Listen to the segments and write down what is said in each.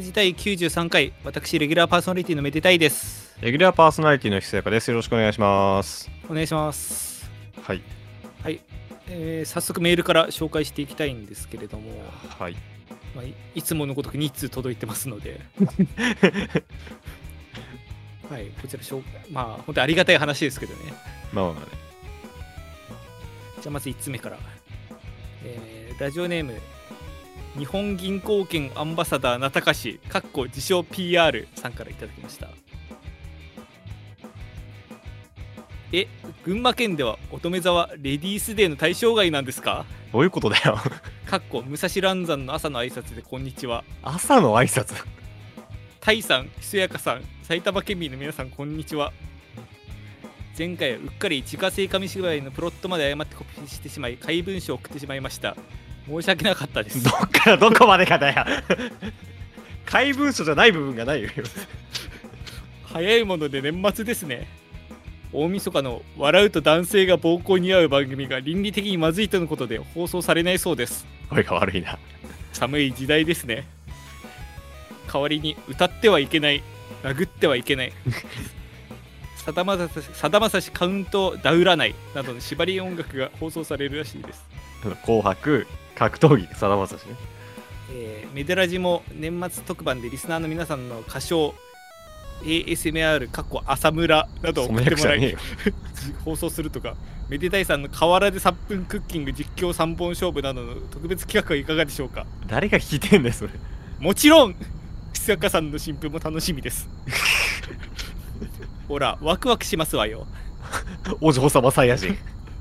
ジ第93回私レギュラーパーソナリティのめでたいですレギュラーパーソナリティのひそやかです。よろしくお願いします。お願いしますはい。はい、えー早速メールから紹介していきたいんですけれども、はい。まあ、いいつものごとく2通届いてますので はいこちら紹介まあ本当にありがたい話ですけどねまあまあね。じゃあまず1つ目から、えーラジオネーム日本銀行券アンバサダーなたかしかっこ自称 PR さんからいただきました。え群馬県では乙女座はレディースデーの対象外なんですか？どういうことだよ。かっこ武蔵蘭山の朝の挨拶でこんにちは。朝の挨拶？タイさんひそやかさん埼玉県民の皆さんこんにちは。前回はうっかり自家製紙芝居のプロットまで誤ってコピーしてしまい怪文書を送ってしまいました申し訳なかったです。どっからどこまでかだよ。怪文書じゃない部分がないよ。早いもので年末ですね。大晦日の笑うと男性が暴行に遭う番組が倫理的にまずいとのことで放送されないそうです。声が悪いな。寒い時代ですね。代わりに歌ってはいけない。殴ってはいけない。さだまさしさだまさしカウントダウらない。などの縛り音楽が放送されるらしいです、紅白、格闘技、さだまさしね。えーメデラジも年末特番でリスナーの皆さんの歌唱 ASMR 過去浅村などをそ送ってもらい。放送するとかめでたいさんの河原で3分クッキング実況3本勝負などの特別企画はいかがでしょうか？誰が聞いてんだよ、それ。もちろん久坂さんの新婦も楽しみです ほらワクワクしますわよお嬢様サイヤ人。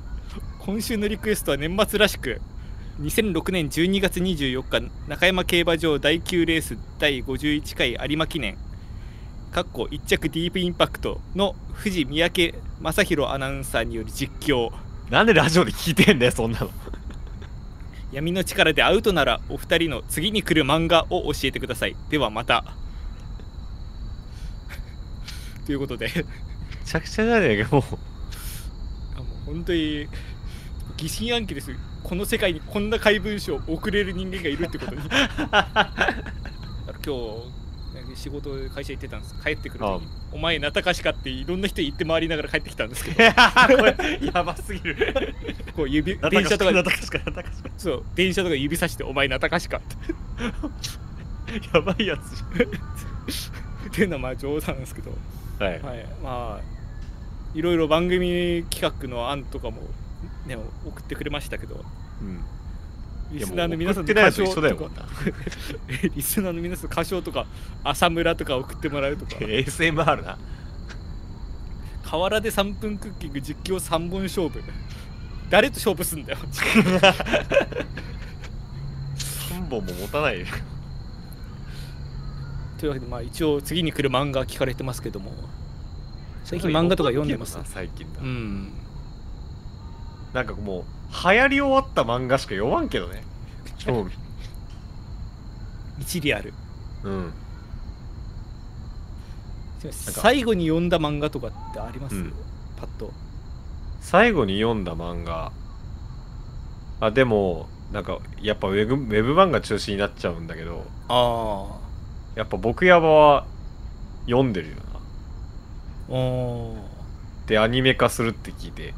今週のリクエストは年末らしく2006年12月24日中山競馬場第9レース第51回有馬記念。かっこ1着ディープインパクトの藤三宅正宏アナウンサーによる実況。なんでラジオで聞いてんだよ、そんなの。闇の力でアウトならお二人の次に来る漫画を教えてください。ではまた。ということで。めちゃくちゃじゃねえか、もう。あもう本当に疑心暗鬼ですこの世界にこんな怪文書を送れる人間がいるってことに今日ね仕事で会社行ってたんです帰ってくる時に「お前なたかしか」っていろんな人言って回りながら帰ってきたんですけど やばすぎる。こう指な電車とか。そう電車とか指さして「お前なたかしか」ってやばいやつっていうのはまあ冗談なんですけど。はい。はい、まあいろいろ番組企画の案とかも、ね、送ってくれましたけど。うん。リスナーの皆さんいやもう送ってないやつ歌唱とか。リスナーの皆さん歌唱とか浅村とか送ってもらうとか。ASMR な。河原で3分クッキング実況3本勝負。誰と勝負すんだよ。3本も持たないよ。というわけでまあ一応次に来る漫画聞かれてますけども。最近漫画とか読んでます？最近だ。うんなんかもう流行り終わった漫画しか読まんけどね。興味。一理ある。うん。最後に読んだ漫画とかってあります、うん。パッと。最後に読んだ漫画。あでもなんかやっぱウェブウェブ漫画中心になっちゃうんだけど。あやっぱ僕やばは読んでるよな。あおー。でアニメ化するって聞いて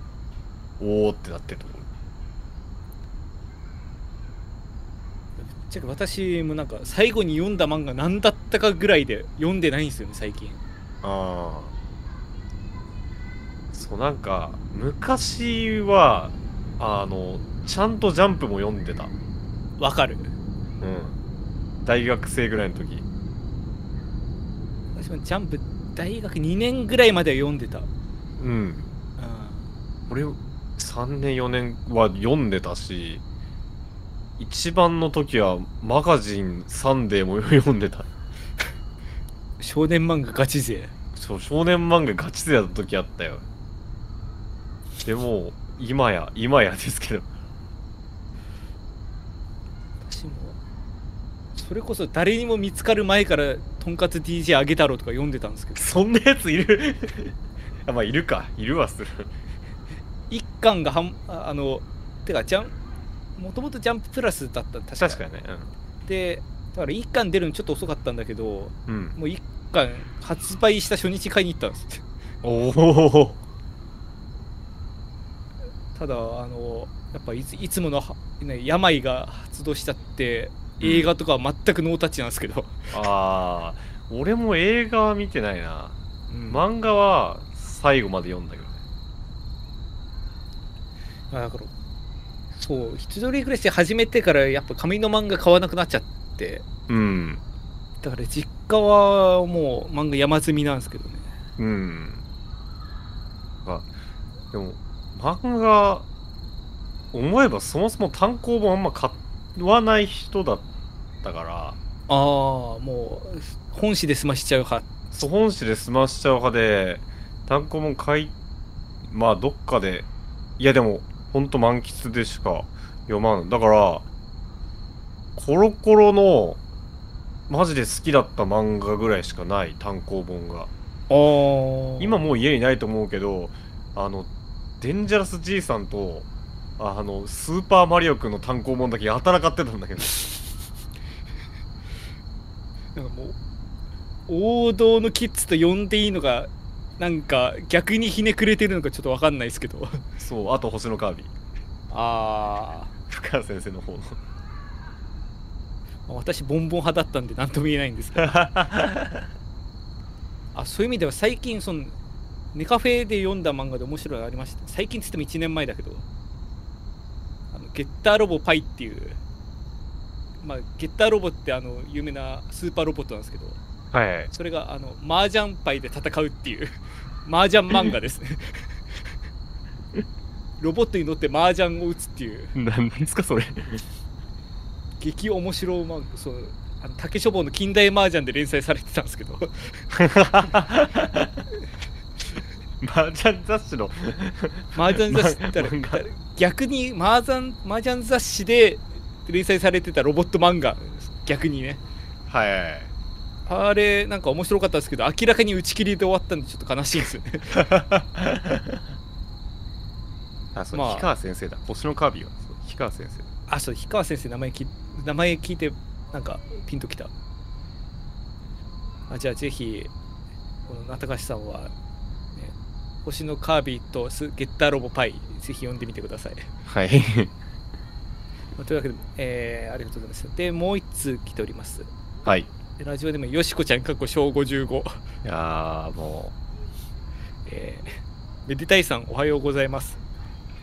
おおってなってると思う。ぶっちゃけ私もなんか最後に読んだ漫画何だったかぐらいで読んでないんですよね最近。ああそうなんか昔はあのちゃんとジャンプも読んでた。わかる。うん。大学生ぐらいの時。私もジャンプ大学2年ぐらいまでは読んでた。うん。俺3年4年は読んでたし一番の時はマガジンサンデーも読んでた。少年漫画ガチ勢。そう少年漫画ガチ勢だった時あったよ。でも今や今やですけど。私もそれこそ誰にも見つかる前からとんかつ DJ あげ太郎とか読んでたんですけど。そんなやついる？あまあいるか。いるはする一巻がはんああのてかジャンもともとジャンププラスだった確か。確かにね、でだから1巻出るのちょっと遅かったんだけどうん。もう1巻発売した初日買いに行ったんです。おお ただあのやっぱいついつものは、ね、病が発動しちゃって映画とかは全くノータッチなんですけど、ああ俺も映画は見てないな。うん。漫画は最後まで読んだけだからそう一人暮らし始めてからやっぱ紙の漫画買わなくなっちゃって。うん。だから実家はもう漫画山積みなんですけどね。うん。あでも漫画思えばそもそも単行本あんま買わない人だったから。ああもう本誌で済ましちゃう派。そう本誌で済ましちゃう派で単行本買いまあどっかでいやでもほんと満喫でしか読まん。だからコロコロのマジで好きだった漫画ぐらいしかない。単行本が。今もう家にないと思うけどあのデンジャラスじいさんとあのスーパーマリオくんの単行本だけやたら買ってたんだけど。なんかもう王道のキッズと呼んでいいのがなんか逆にひねくれてるのかちょっと分かんないですけど。そうあと星のカービィ。あ深谷先生の方の。あ私ボンボン派だったんで何とも言えないんですけど。あそういう意味では最近そのネカフェで読んだ漫画で面白いのありました？最近っつっても1年前だけど。あのゲッターロボパイっていう。まあゲッターロボってあの有名なスーパーロボットなんですけどはい。それがあの麻雀パイで戦うっていう。麻雀漫画ですね。ロボットに乗って麻雀を打つっていう。何ですかそれ。激面白漫画そうあの竹書房の近代麻雀で連載されてたんですけど。麻雀雑誌の。麻雀雑誌って言った漫画ら逆に麻雀麻雀雑誌で連載されてたロボット漫画逆にね。はいあれなんか面白かったですけど明らかに打ち切りで終わったんでちょっと悲しいんですよね。あそう、まあ。氷川先生だ。星のカービィは？氷川先生。あそう氷川先生名前き名前聞いてなんかピンときた。あじゃあぜひこの中橋さんは、ね、星のカービィとスゲッターロボパイぜひ読んでみてください。はい。まあというわけで、えーありがとうございますでもう一通来ております。はい。でラジオでもよしこちゃんかっこ小55いやーもえーめでたいさんおはようございます。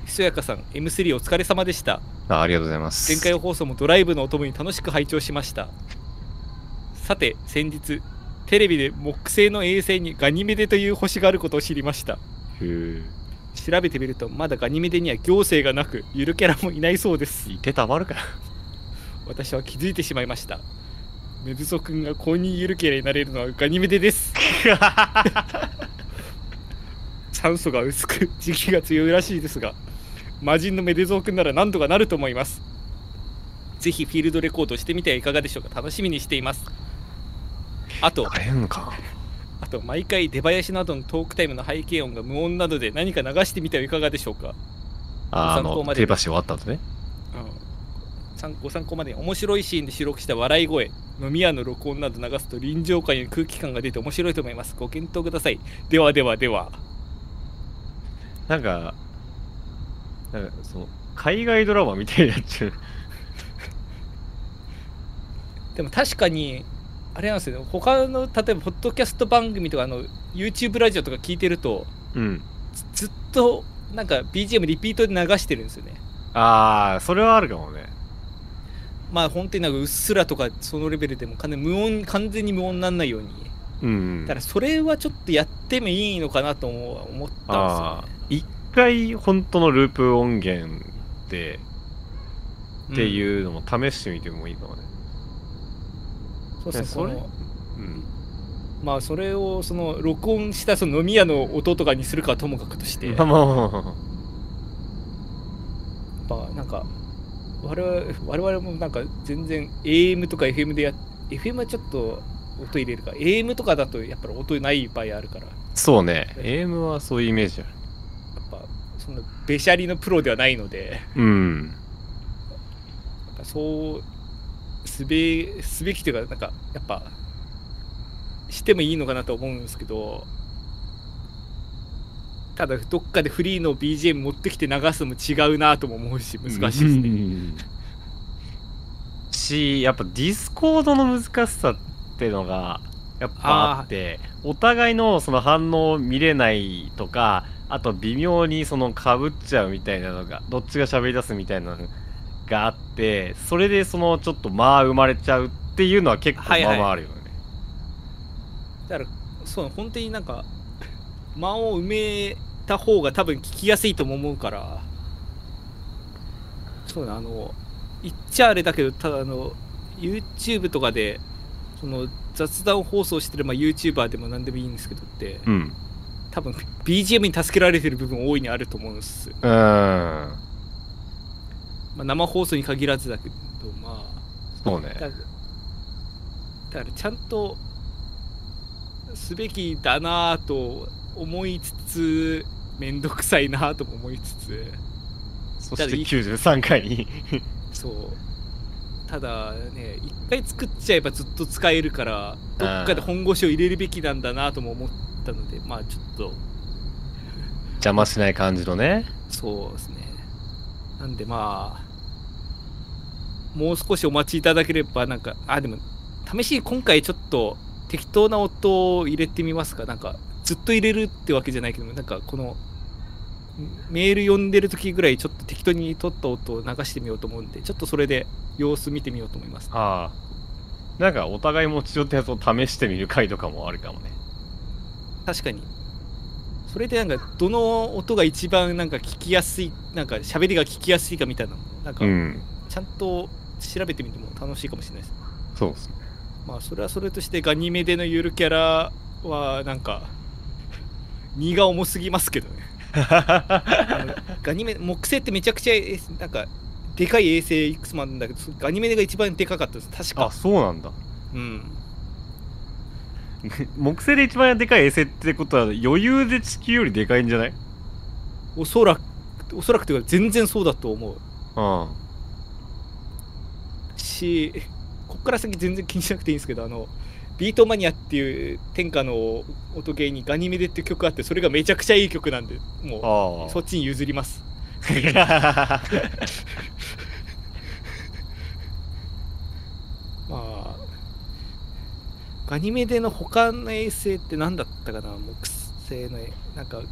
ひそやかさん M3 お疲れ様でした。うあありがとうございます。前回放送もドライブのお供に楽しく拝聴しました。さて先日テレビで木星の衛星にガニメデという星があることを知りました。調べてみるとまだガニメデには行政がなくゆるキャラもいないそうです。いてたまるか。よ私は気づいてしまいましたメズソ君が公認ゆるキャラになれるのはガニメデです。酸素が薄く時期が強いらしいですが魔人のメデゾー君なら何とかなると思います。ぜひフィールドレコードしてみてはいかがでしょうか。楽しみにしています。あとあと毎回出囃子などのトークタイムの背景音が無音などで何か流してみてはいかがでしょうか。ああの手橋終わった後ねご参考までに面白いシーンで収録した笑い声飲み屋の録音など流すと臨場感や空気感が出て面白いと思います。ご検討ください。ではではでは。なんかなんかその海外ドラマみたいになっちゃう。でも確かにあれなんですよね。他の例えばポッドキャスト番組とかあの YouTube ラジオとか聞いてるとうん。ずずっとなんか BGM リピートで流してるんですよね。ああそれはあるかもねまあ本当になんかうっすらとかそのレベルでも完全無音完全に無音にならないように。うん、うん、だからそれはちょっとやってもいいのかなと思う思ったんですよ。ね一回本当のループ音源でってうんいうのも試してみてもいいかもね。そうですねそれ？うん。まあそれをその録音したその飲み屋の音とかにするかはともかくとして、まあまあまあまあ。まあなんか我々我々もなんか全然 AM とか FM でや FM はちょっと音入れるか。AM とかだとやっぱり音ない場合あるから。やそうね。AM はそういうイメージある。っぱそのべしゃりのプロではないので。うん。そうすべすべきというかなんかやっぱしてもいいのかなと思うんですけどただどっかでフリーの BGM 持ってきて流すのも違うなとも思うし難しいですね、ねしやっぱディスコードの難しさっていうのがやっぱあってお互いのその反応を見れないとかあと微妙にそのかぶっちゃうみたいなのがどっちが喋り出すみたいなのがあってそれでそのちょっと間生まれちゃうっていうのは結構まあまああるよね、だからそう本当になんか間を埋めた方が多分聞きやすいとも思うから。そうだあの言っちゃあれだけどただあの YouTube とかでその雑談放送してる、まあ、YouTuber でも何でもいいんですけどってうん。多分 BGM に助けられてる部分大いにあると思うんです、うん。まあ、生放送に限らずだけどまあそうね。だからだからちゃんとすべきだなぁと思いつつめんどくさいなぁとも思いつつ。そして93回に。そう。ただね一回作っちゃえばずっと使えるからどっかで本腰を入れるべきなんだなとも思ったのでまあちょっと。邪魔しない感じのね。そうですね。なんでまあもう少しお待ちいただければなんかあでも試しに今回ちょっと適当な音を入れてみますか。なんかずっと入れるってわけじゃないけどなんかこのメール読んでる時ぐらいちょっと適当に撮った音を流してみようと思うんでちょっとそれで様子見てみようと思います。ああ。なんかお互い持ち寄ったやつを試してみる回とかもあるかもね。確かに。それでなんかどの音が一番なんか聞きやすいなんか喋りが聞きやすいかみたいなのなんかうん。ちゃんと調べてみても楽しいかもしれないです。そうですね。まあそれはそれとしてガニメデのゆるキャラはなんか荷が重すぎますけどねガニメ木星ってめちゃくちゃなんかでかい衛星いくつもあるんだけどガニメデが一番でかかったです確かあそうなんだうん木星で一番でかい衛星ってことは余裕で地球よりでかいんじゃないおそらくおそらくというか全然そうだと思ううんしこっから先全然気にしなくていいんですけどあのビートマニアっていう天下の音ゲーにガニメデっていう曲あってそれがめちゃくちゃいい曲なんでもあうそっちに譲ります。あ まあガニメデの他の衛星って何だったかな木星のなんか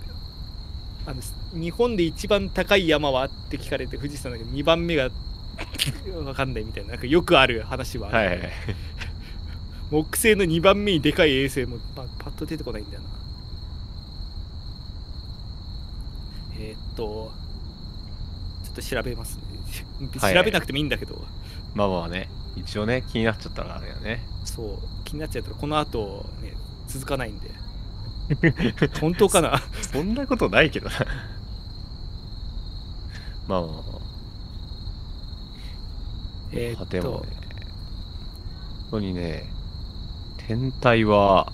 あの日本で一番高い山はって聞かれて富士山だけど2番目が分かんないみたいななんかよくある話はある、はいはいはい木星の2番目にでかい衛星も、まあ、パッと出てこないんだよな。えー、っとちょっと調べますね。はい。調べなくてもいいんだけど、まあまあね。一応ね気になっちゃったらあれよね。そう。気になっちゃったらこの後ね続かないんで。本当かな？そんなことないけどな。まあまあまあ。えーっと。ね。本当にね天体は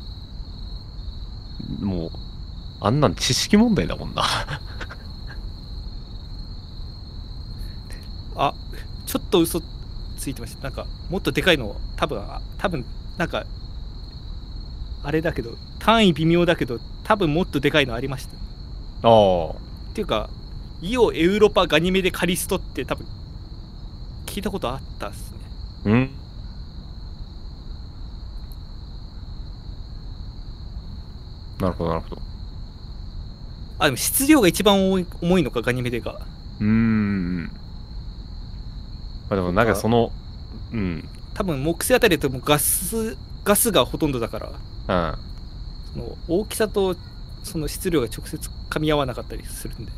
もうあんなん知識問題だもんな。あちょっと嘘ついてました。なんかもっとでかいの多分あ多分なんかあれだけど単位微妙だけど多分もっとでかいのありました。ああ。っていうかイオエウロパガニメデカリストって多分聞いたことあったっすね。うんなるほどなるほど。あでも質量が一番重い重いのかガニメデが。うーん。まあでもなんかそのうん。多分木星あたりだともうガスガスがほとんどだから。うん。その大きさとその質量が直接噛み合わなかったりするんで。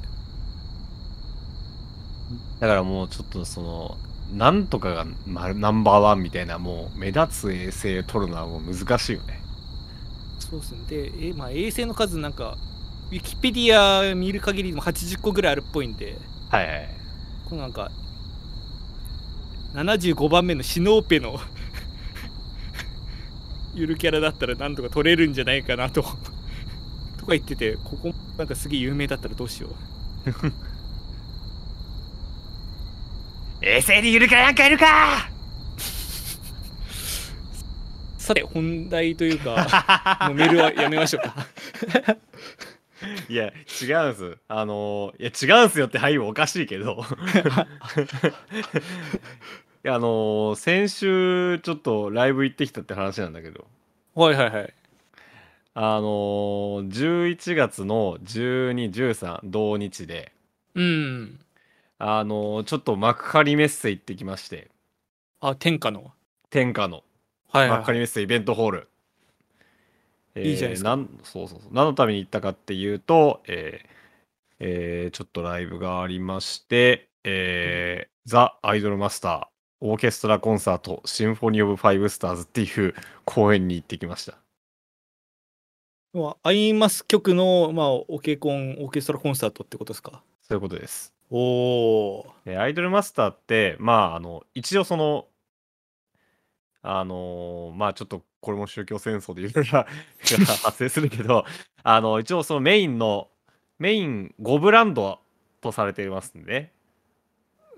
だからもうちょっとそのなんとかがまナンバーワンみたいなもう目立つ衛星取るのはもう難しいよねそうですね。で、えまあ、衛星の数なんかウィキペディア見る限りでも80個ぐらいあるっぽいんではいはい。このなんか75番目のシノーペの ゆるキャラだったらなんとか取れるんじゃないかなと とか言っててここなんかすげえ有名だったらどうしよう。衛星にいるかなんかいるかさて本題というか もうメールはやめましょうか。いや違うんす。あのーいや違うんすよってはいおかしいけど。いやあのー先週ちょっとライブ行ってきたって話なんだけど。はいはいはい。あのー、11月の1213同日で。うん。あのーちょっと幕張メッセ行ってきまして。あ天下の。天下のはいはい、幕張メッセイベントホール、えーいいじゃないですか。なんそうそうそう。何のために行ったかっていうと、えーえーちょっとライブがありまして、えーザ・アイドルマスターオーケストラコンサートシンフォニー・オブ・ファイブ・スターズっていう公演に行ってきました。まあアイマス曲の、まあ、オケコンオーケストラコンサートってことですか？そういうことです。おおでアイドルマスターってまああの一応そのあのーまあちょっとこれも宗教戦争でいろいろな 発生するけどあの一応そのメインのメイン5ブランドとされていますんで。ね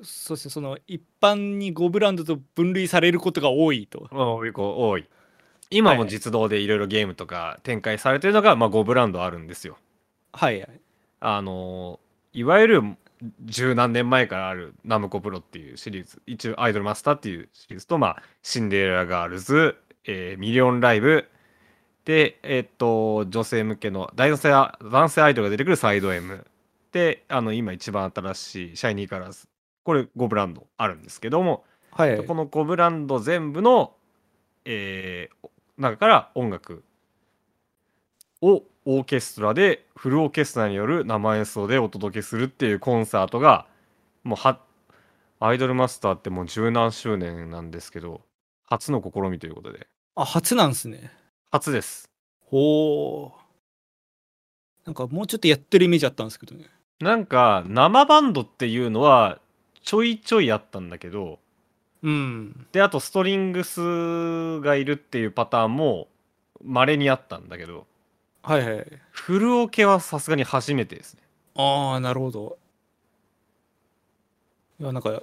そしてその一般に5ブランドと分類されることが多いと。多い今も実動でいろいろゲームとか展開されてるのが、まあ、5ブランドあるんですよ。はいはい。あのーいわゆる十何年前からあるナムコプロっていうシリーズ一応アイドルマスターっていうシリーズと、まあ、シンデレラガールズ、えーミリオンライブ。でえーっと女性向けの男性ア男性アイドルが出てくるサイド M であの今一番新しいシャイニーカラーズ。これ5ブランドあるんですけども、はい。はいこの5ブランド全部の、えー中から音楽をオーケストラでフルオーケストラによる生演奏でお届けするっていうコンサートがもうはアイドルマスターってもう十何周年なんですけど初の試みということで。あ初なんすね。初です。ほうなんかもうちょっとやってるイメージあったんですけどね。なんか生バンドっていうのはちょいちょいあったんだけどうん。であとストリングスがいるっていうパターンも稀にあったんだけどはいはい。フルオケはさすがに初めてですね。ああなるほど。いやなんか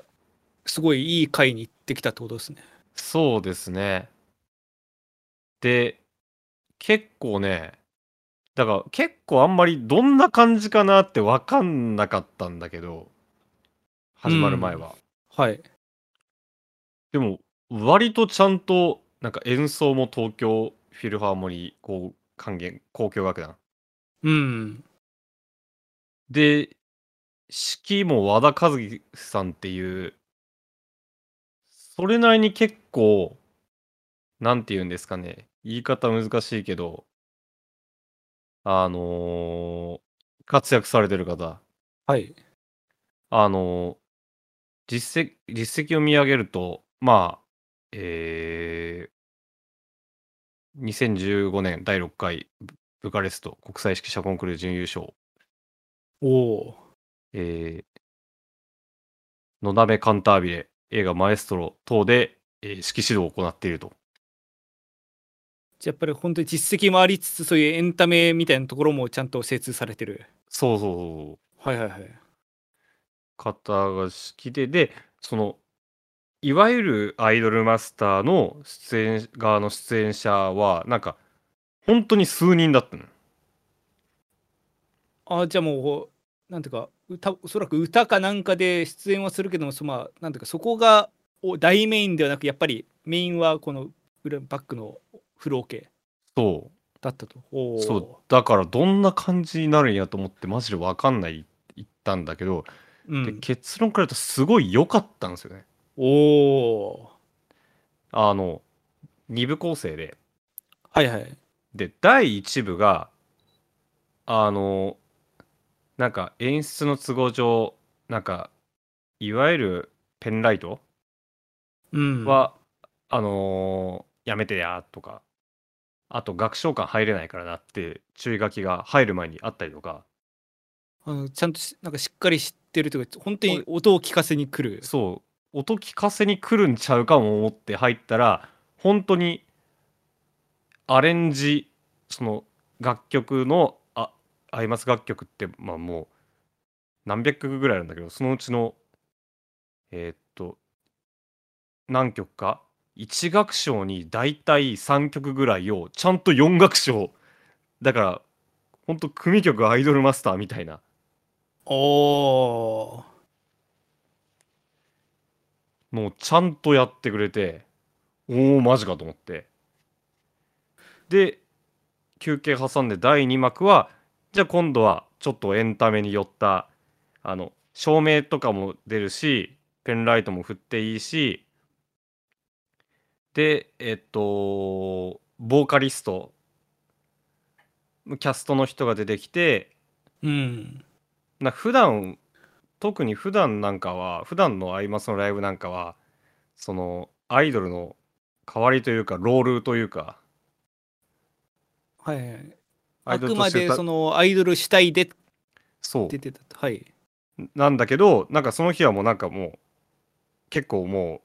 すごいいい回に行ってきたってことですね。そうですね。で結構ねだから結構あんまりどんな感じかなって分かんなかったんだけど始まる前は、はい。でも割とちゃんとなんか演奏も東京フィルハーモニーこう管弦交響楽団。うん。で指揮も和田和樹さんっていうそれなりに結構なんて言うんですかね言い方難しいけどあのー活躍されてる方。はい。あのー実績実績を見上げるとまあえー2015年第6回ブブカレスト国際指揮者コンクール準優勝おおえー、のだめカンタービレ映画マエストロ等で、えー指揮指導を行っていると。じゃあやっぱり本当に実績もありつつそういうエンタメみたいなところもちゃんと精通されてるそうそうそう。はいはいはい方が好きで、で、その、いわゆるアイドルマスターの出演側の出演者は、なんか、本当に数人だったの。あじゃあもうなんていうか歌おそらく歌かなんかで出演はするけどもそ,、まあ、なんていうかそこがお大メインではなくやっぱりメインはこの裏バックのフロー系そだったとそう。だから、どんな感じになるんやと思って、マジでわかんない言ったんだけど、でうん、結論から言うと、すごい良かったんですよね。おおあの、2部構成で、はいはい。で第1部があのなんか演出の都合上なんかいわゆるペンライトうん。は、あのーやめてやとか。あと楽章館入れないからなって注意書きが入る前にあったりとか。あのちゃんとしなんかしっかり知ってるというか本当に音を聞かせに来る。そう音聞かせに来るんちゃうかも思って入ったら本当にアレンジその楽曲のあアイマス楽曲ってまあもう何百曲ぐらいあるんだけどそのうちのえーっと何曲か？1楽章にだいたい3曲ぐらいをちゃんと4楽章。だからほんと組曲アイドルマスターみたいな。おー。のをちゃんとやってくれておおマジかと思って。で休憩挟んで第2幕はじゃあ今度はちょっとエンタメに寄ったあの照明とかも出るしペンライトも振っていいしでえっとボーカリストキャストの人が出てきてうん。な普段特に普段なんかは普段のアイマスのライブなんかはそのアイドルの代わりというかロールというかはいはいアあくまでそのアイドル主体でそう。出てたと。はい。なんだけどなんかその日はもうなんかもう結構も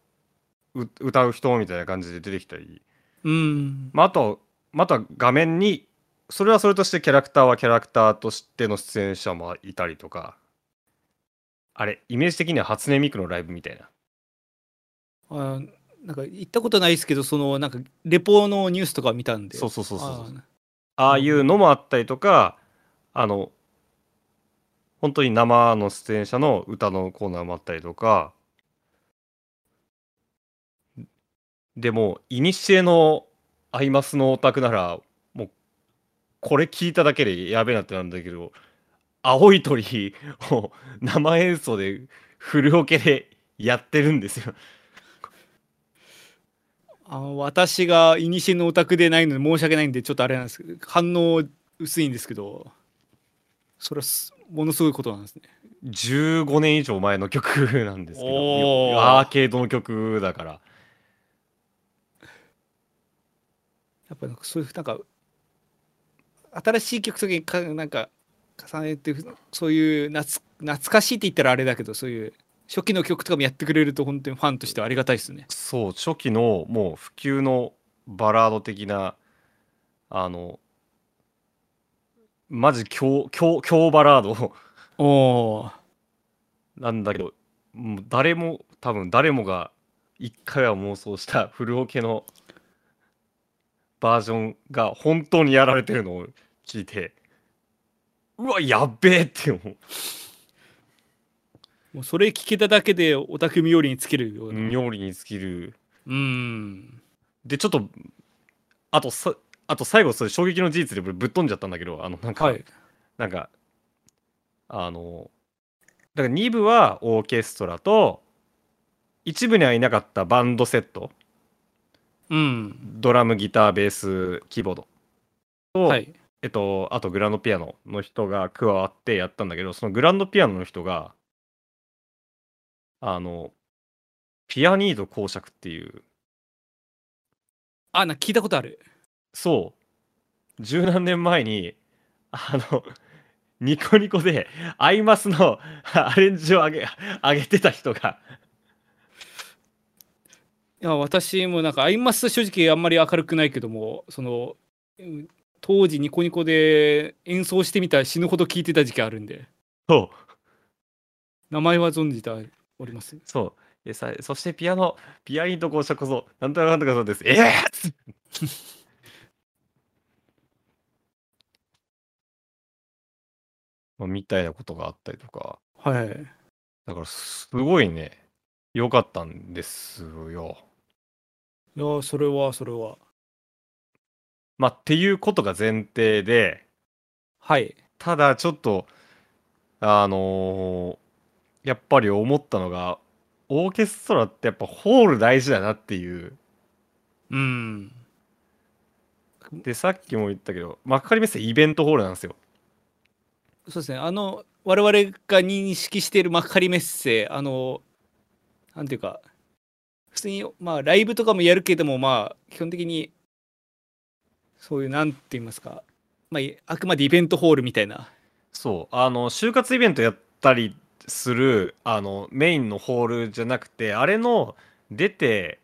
うう歌う人みたいな感じで出てきたり、うん。まあ、あとまた画面にそれはそれとしてキャラクターはキャラクターとしての出演者もいたりとかあれイメージ的には初音ミクのライブみたいな。あなんか行ったことないですけどそのなんかレポのニュースとか見たんで。そうそうそうそうああいうのもあったりとかあの本当に生の出演者の歌のコーナーもあったりとか。でもいにしえのアイマスのオタクならもうこれ聞いただけでやべえなってなんだけど青い鳥を生演奏でフルオケでやってるんですよ。あ私がイニシエのオタクでないので申し訳ないんでちょっとあれなんですけど反応薄いんですけどそれはすものすごいことなんですね。15年以上前の曲なんですけどアーケードの曲だから。やっぱなんかそういうなんか新しい曲とかなんか重ねてそういう懐懐かしいって言ったらあれだけどそういう初期の曲とかもやってくれると本当にファンとしてはありがたいですね。そう初期のもう普及のバラード的なあのマジ強強強バラード。おおなんだけどもう誰も多分誰もが一回は妄想したフルオケのバージョンが本当にやられてるのを聞いてうわやっべえって思う。もうそれ聞けただけでオタク冥利につけるような。妙利に尽きる。うん。でちょっとあとさあと最後それ衝撃の事実でぶっ飛んじゃったんだけどあのなんか、はい。なんかあのだから2部はオーケストラと一部にはいなかったバンドセットうん。ドラムギターベースキーボードと、はいえっとあとグランドピアノの人が加わってやったんだけどそのグランドピアノの人があのピアニード公爵っていう。あな聞いたことある。そう。十何年前にあのニコニコでアイマスの アレンジを上げ上げてた人が。いや私もなんかアイマス正直あんまり明るくないけどもそのうん当時ニコニコで演奏してみたら死ぬほど聞いてた時期あるんで。そう。名前は存じております。そう。でさそしてピアノピアニード公爵こそなんとかなんとかそうです。ええーっ みたいなことがあったりとか。はい。だからすごいね。良かったんですよ。いやそれはそれはまあっていうことが前提ではい。ただちょっとあのーやっぱり思ったのがオーケストラってやっぱホール大事だなっていう。うん。でさっきも言ったけど幕張メッセイベントホールなんですよ。そうですね。あの我々が認識している幕張メッセあのなんていうか普通にまあライブとかもやるけどもまあ基本的にそういうなんて言いますかまあいあくまでイベントホールみたいな。そう。あの就活イベントやったりするあのメインのホールじゃなくてあれの出て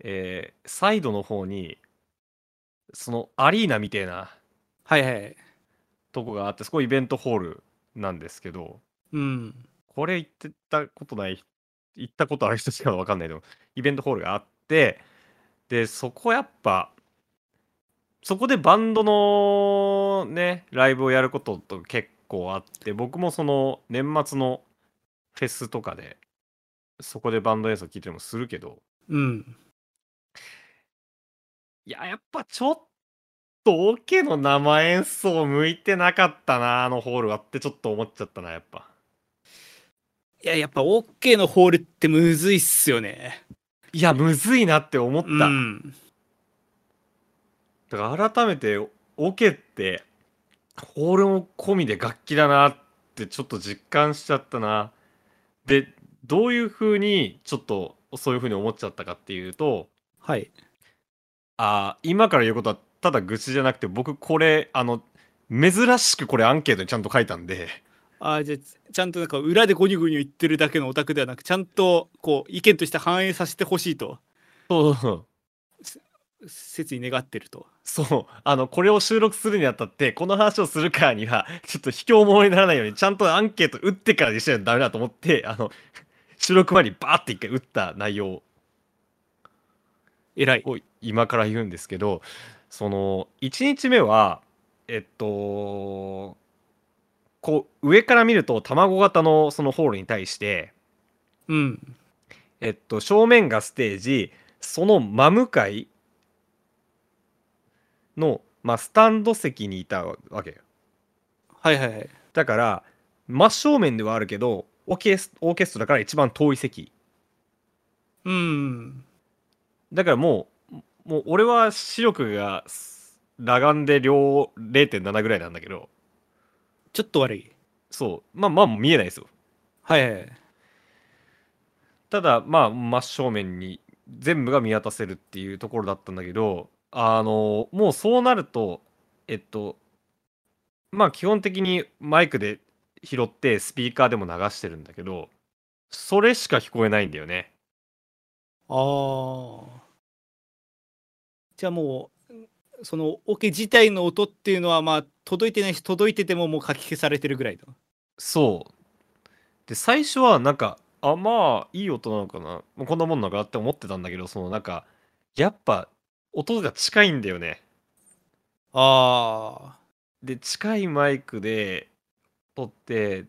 えーサイドの方にそのアリーナみたいな。はいはい。とこがあってそこイベントホールなんですけど。うん。これ行ってたことない行ったことある人しか分かんないけどイベントホールがあっってでそこやっぱそこでバンドのねライブをやることと結構あって僕もその年末のフェスとかでそこでバンド演奏聴いてもするけどうん。いややっぱちょっとオケの生演奏向いてなかったなあのホールはってちょっと思っちゃったなやっぱいや、やっぱ OK のホールってむずいっすよね。いやむずいなって思った、うん。だから改めてオケってホールも込みで楽器だなってちょっと実感しちゃったな。でどういう風にちょっとそういう風に思っちゃったかっていうとはい。あー今から言うことはただ愚痴じゃなくて僕これあの珍しくこれアンケートにちゃんと書いたんで。あじゃあちゃんとなんか裏でゴニョゴニョ言ってるだけのオタクではなくちゃんとこう意見として反映させてほしいと。そうそう切に願ってると。そうあのこれを収録するにあたってこの話をするからにはちょっと卑怯者にならないようにちゃんとアンケート打ってからにしないとダメだと思ってあの収録前にバーって一回打った内容偉い。を今から言うんですけどその1日目はえっとこう上から見ると卵型のそのホールに対してうん。えっと正面がステージその真向かいの、まあ、スタンド席にいたわけよはいはいはい。だから真正面ではあるけどオーケスオーケストラから一番遠い席うん。だからもうもう俺は視力が裸眼で両0.7ぐらいなんだけどちょっと悪い。そうまあまあ見えないですよはいはいはい。ただまあ真正面に全部が見渡せるっていうところだったんだけどあのもうそうなるとえっとまあ基本的にマイクで拾ってスピーカーでも流してるんだけどそれしか聞こえないんだよねああ。じゃあもうそのオケ自体の音っていうのはまあ届いてないし届いててももう書き消されてるぐらいの。そうで最初はなんかあまあいい音なのかなこんなもんなのかなって思ってたんだけどそのなんかやっぱ音が近いんだよねああ。で近いマイクで撮って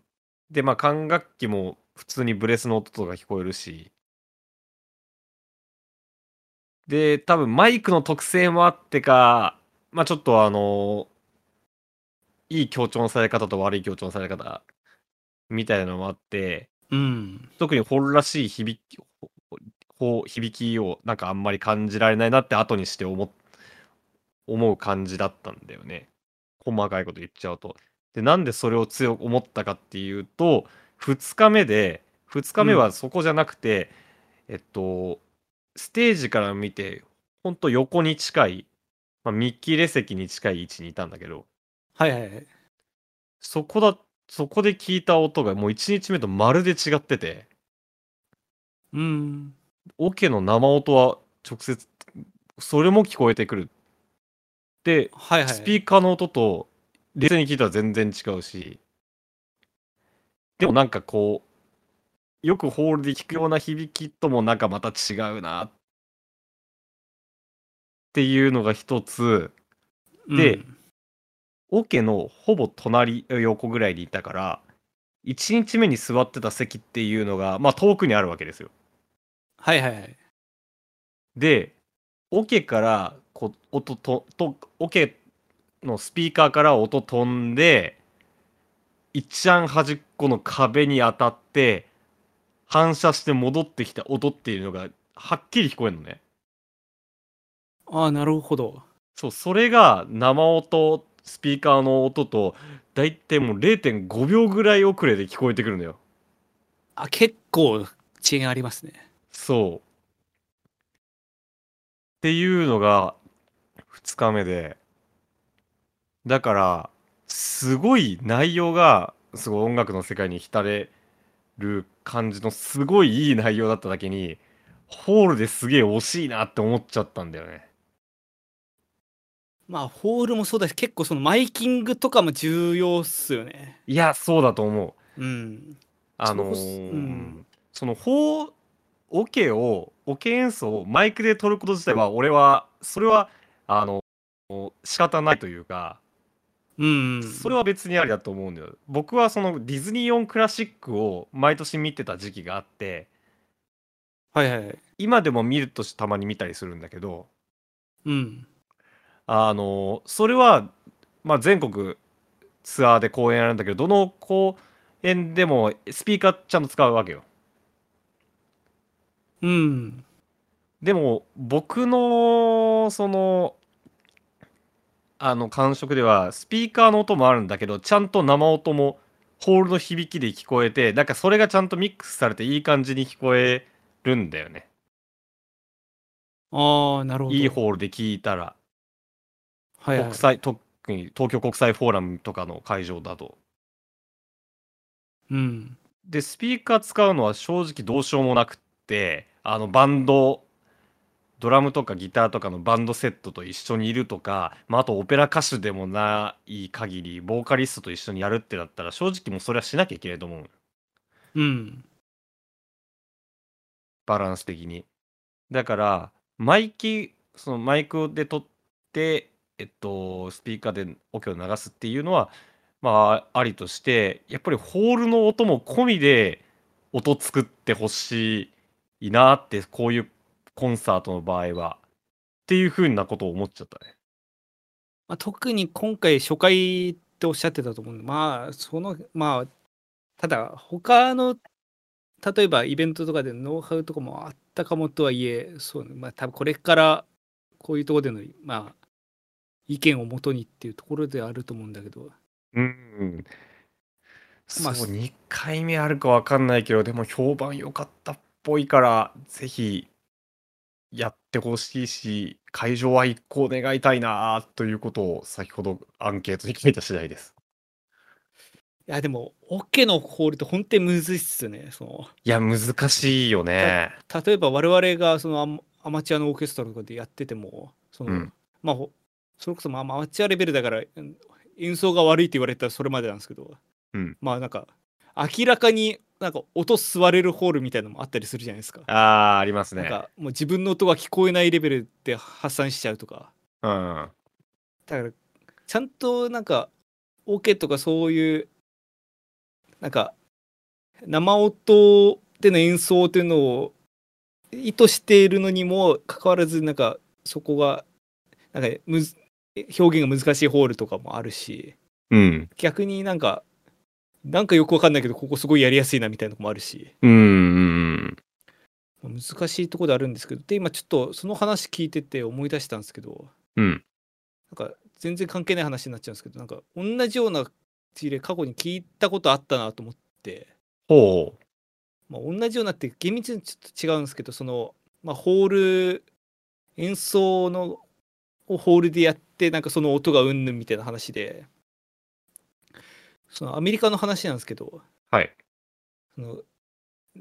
でまあ管楽器も普通にブレスの音とか聞こえるしで多分マイクの特性もあってかまあちょっとあのいい強調のされ方と悪い強調のされ方みたいなのもあってうん。特にホルらしい響きほほ響きをなんかあんまり感じられないなって後にして思っ思う感じだったんだよね。細かいこと言っちゃうと。でなんでそれを強く思ったかっていうと2日目で2日目はそこじゃなくて、えっとステージから見てほんと横に近い、まあ、見切れ席に近い位置にいたんだけど。はいはいはい。そこだそこで聞いた音がもう1日目とまるで違ってて。うん。オケの生音は直接それも聞こえてくる。ではいはい。スピーカーの音と冷静に聞いたら全然違うし。でもなんかこうよくホールで聞くような響きともなんかまた違うなっていうのが一つ。でうん。のほぼ隣横ぐらいにいたから1日目に座ってた席っていうのがまあ遠くにあるわけですよはいはいはい。でオケからこ音ととオケのスピーカーから音飛んで一番端っこの壁に当たって反射して戻ってきた音っていうのがはっきり聞こえるのねああ、なるほど。そうそれが生音スピーカーの音と大体もう0.5秒ぐらい遅れで聞こえてくるのよあ、結構遅延ありますね。そう。っていうのが2日目でだからすごい内容がすごい音楽の世界に浸れる感じのすごいいい内容だっただけにホールですげえ惜しいなって思っちゃったんだよね。まあ、ホールもそうだし、結構そのマイキングとかも重要っすよね。いやそうだと思う。うん。あのーうんそのホーオケをオケ演奏をマイクで撮ること自体は俺はそれはあの仕方ないというかうんそれは別にありだと思うんだよ。僕はそのディズニーオンクラシックを毎年見てた時期があってはいはい今でも見るとしたまに見たりするんだけどうん。あのそれは、まあ、全国ツアーで公演やるんだけどどの公演でもスピーカーちゃんと使うわけようん。でも僕のそのあの感触ではスピーカーの音もあるんだけどちゃんと生音もホールの響きで聞こえてなんかそれがちゃんとミックスされていい感じに聞こえるんだよね。ああなるほど。いいホールで聞いたら。はいはい。国際特に東京国際フォーラムとかの会場だと。うん。でスピーカー使うのは正直どうしようもなくってあのバンドドラムとかギターとかのバンドセットと一緒にいるとか、まあ、あとオペラ歌手でもない限りボーカリストと一緒にやるってなったら正直もうそれはしなきゃいけないと思う。うん。バランス的に。だからマイキそのマイクで撮ってえっとスピーカーでオケを流すっていうのはまあありとしてやっぱりホールの音も込みで音作ってほしいなってこういうコンサートの場合はっていうふうなことを思っちゃったね。まあ、特に今回初回っておっしゃってたと思うんでまあそのまあただ他の例えばイベントとかでノウハウとかもあったかもとはいえそう、ね、まあ多分これからこういうところでのまあ意見をもとにっていうところではあると思うんだけどうん。まあそう2回目あるかわかんないけどでも評判良かったっぽいからぜひやってほしいし会場は一行願いたいなということを先ほどアンケートに書いた次第です。いやでもオケのホールって本当にむずいっすよねそのいや難しいよね。例えば我々がそのアマチュアのオーケストラとかでやっててもその、うんまあほそれこそまあアマチュアレベルだからうん演奏が悪いって言われたらそれまでなんですけど、うんまあなんか明らかになんか音吸われるホールみたいなのもあったりするじゃないですか。あーありますね。なんかもう自分の音が聞こえないレベルで発散しちゃうとかうん。だからちゃんとなんかオケとかそういうなんか生音での演奏っていうのを意図しているのにもかかわらずなんかそこがなんかむず表現が難しいホールとかもあるしうん。逆になんかなんかよくわかんないけどここすごいやりやすいなみたいなのもあるしうんうん難しいところであるんですけどで今ちょっとその話聞いてて思い出したんですけどうん。なんか全然関係ない話になっちゃうんですけどなんか同じような事例過去に聞いたことあったなと思って、ほう。まあ、同じようなって厳密にちょっと違うんですけどその、まあ、ホール演奏のをホールでやってなんかその音がうんぬんみたいな話でそのアメリカの話なんですけどはい。その